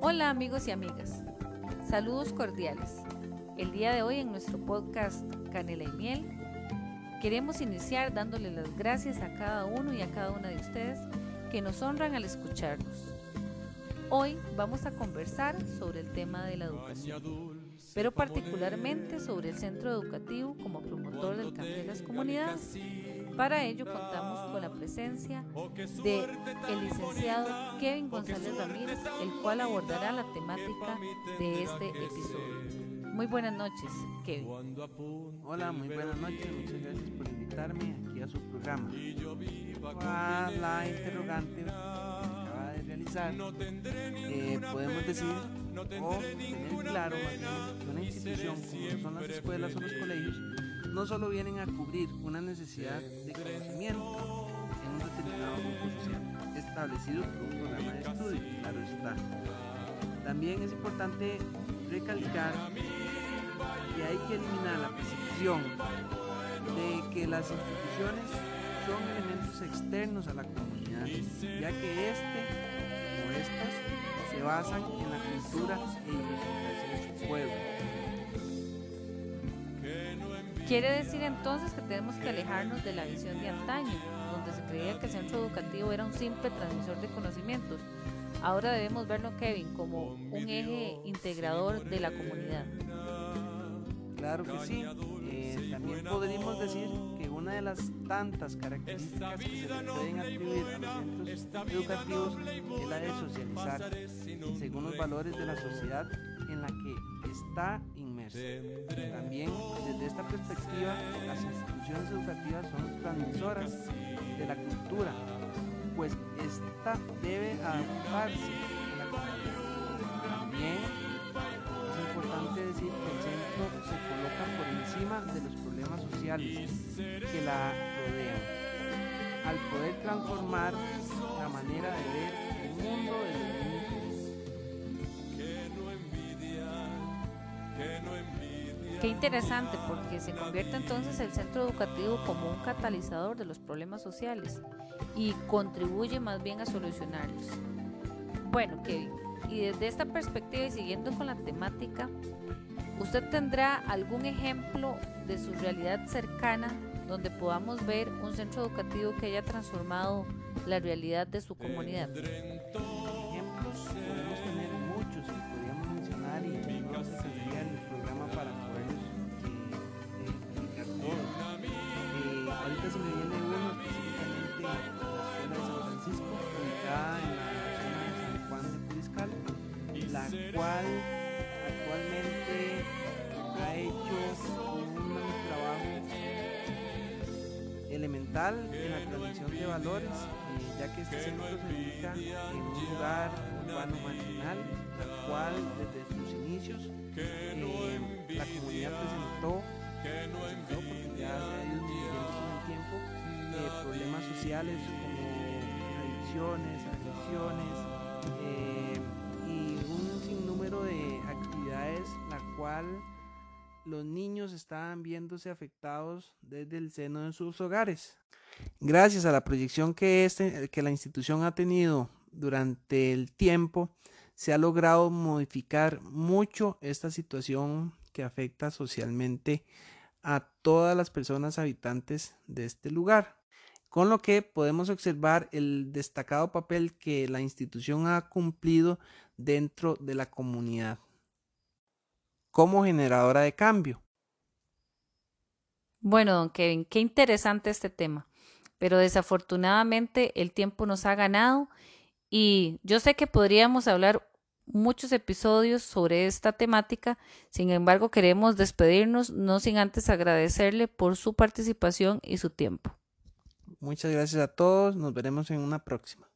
Hola amigos y amigas, saludos cordiales. El día de hoy en nuestro podcast Canela y Miel queremos iniciar dándole las gracias a cada uno y a cada una de ustedes que nos honran al escucharnos. Hoy vamos a conversar sobre el tema de la educación, pero particularmente sobre el centro educativo como promotor del cambio de las comunidades. Para ello contamos con la presencia de el licenciado Kevin González Ramírez, el cual abordará la temática de este episodio. Muy buenas noches, Kevin. Hola, muy buenas noches. Muchas gracias por invitarme aquí a su programa. A la interrogante que acaba de realizar, eh, podemos decir o tener claro que una institución como son las escuelas o los colegios no solo vienen a cubrir una necesidad de conocimiento en un determinado grupo social establecido por un programa de estudio, claro está. También es importante recalcar que hay que eliminar la percepción de que las instituciones son elementos externos a la comunidad, ya que este o estas se basan en la cultura e idiosincrasia de su pueblo. Quiere decir entonces que tenemos que alejarnos de la visión de antaño, donde se creía que el centro educativo era un simple transmisor de conocimientos. Ahora debemos verlo, Kevin, como un eje integrador de la comunidad. Claro que sí. Eh, también podríamos decir que una de las tantas características que se pueden atribuir a los centros educativos es la de socializar según los valores de la sociedad en la que está inmersa. También desde esta perspectiva, las instituciones educativas son transmisoras de la cultura, pues esta debe adaptarse a la comunidad. También es importante decir que el centro se coloca por encima de los problemas sociales que la rodean, al poder transformar la manera de ver el mundo desde Qué interesante porque se convierte entonces el centro educativo como un catalizador de los problemas sociales y contribuye más bien a solucionarlos. Bueno, Kevin, y desde esta perspectiva y siguiendo con la temática, ¿usted tendrá algún ejemplo de su realidad cercana donde podamos ver un centro educativo que haya transformado la realidad de su comunidad? Ejemplos podemos tener cual actualmente ha hecho un trabajo elemental en la transmisión de valores, eh, ya que este centro se ubica en un lugar urbano marginal, al cual desde sus inicios eh, la comunidad presentó, presentó, porque ya el tiempo, eh, problemas sociales como adicciones, agresiones eh, y un de actividades, la cual los niños estaban viéndose afectados desde el seno de sus hogares. Gracias a la proyección que, este, que la institución ha tenido durante el tiempo, se ha logrado modificar mucho esta situación que afecta socialmente a todas las personas habitantes de este lugar, con lo que podemos observar el destacado papel que la institución ha cumplido dentro de la comunidad como generadora de cambio. Bueno, don Kevin, qué interesante este tema, pero desafortunadamente el tiempo nos ha ganado y yo sé que podríamos hablar muchos episodios sobre esta temática, sin embargo queremos despedirnos no sin antes agradecerle por su participación y su tiempo. Muchas gracias a todos, nos veremos en una próxima.